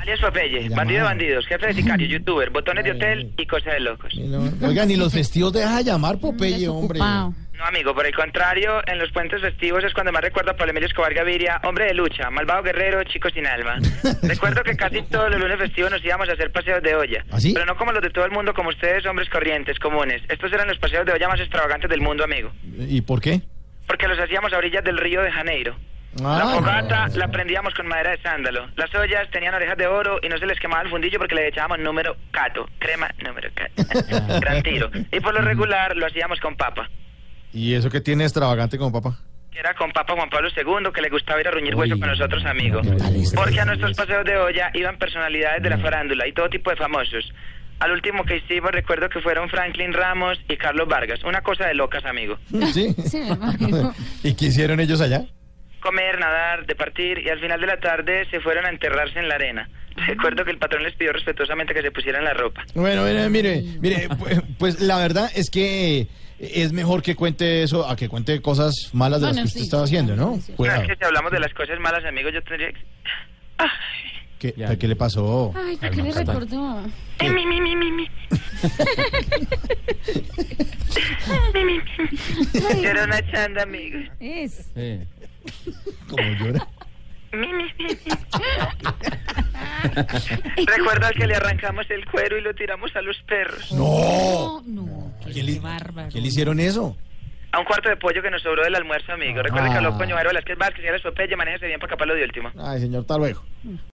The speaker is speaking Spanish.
Alias Popeye, bandido de bandidos, jefe de sicario, youtuber, botones de hotel y cosas de locos. No, Oiga, ni los festivos deja de llamar Popeye, hombre. No, amigo, por el contrario, en los puentes festivos es cuando más recuerdo a Pablo Emilio Escobar Gaviria, hombre de lucha, malvado guerrero, chico sin alma. recuerdo que casi todos los lunes festivos nos íbamos a hacer paseos de olla. ¿Ah, sí? Pero no como los de todo el mundo, como ustedes, hombres corrientes, comunes. Estos eran los paseos de olla más extravagantes del mundo, amigo. ¿Y por qué? Porque los hacíamos a orillas del río de Janeiro. La Ah, fogata la prendíamos con madera de sándalo. Las ollas tenían orejas de oro y no se les quemaba el fundillo porque le echábamos número cato. Crema número cato. Gran tiro. Y por lo regular lo hacíamos con papa. ¿Y eso que tiene extravagante como papá? Que era con Papa Juan Pablo II, que le gustaba ir a ruñir hueso Uy, con nosotros, amigo. ¿qué tal eso? Porque a nuestros paseos de olla iban personalidades de la farándula y todo tipo de famosos. Al último que hicimos recuerdo que fueron Franklin Ramos y Carlos Vargas. Una cosa de locas, amigo. ¿Sí? Sí. ¿Y qué hicieron ellos allá? Comer, nadar, departir y al final de la tarde se fueron a enterrarse en la arena. Recuerdo que el patrón les pidió respetuosamente que se pusieran la ropa. Bueno, mire, mire, mire, pu- pues la verdad es que es mejor que cuente eso a que cuente cosas malas de las Bueno, que usted sí, estaba sí, haciendo, ¿no? Cuidado. Es que si hablamos de las cosas malas, amigos, yo tendría que... ¿Qué, ¿Qué le pasó? Ay, ¿por qué le recordó? Mi, mi, mi, mi, mi, mi. Mi, mi, mi. Yo era una chanda, amigos. Es. Como llora. Al que le arrancamos el cuero y lo tiramos a los perros. ¡No! No, no. ¿Quién le, Qué bárbaro. ¿Quién le hicieron eso? A un cuarto de pollo que nos sobró del almuerzo, amigo. Recuerda que Ah. habló con Ñovaro Velázquez Vázquez y era Popeye, manéjese bien para capaz lo de último. Ay, señor, hasta luego.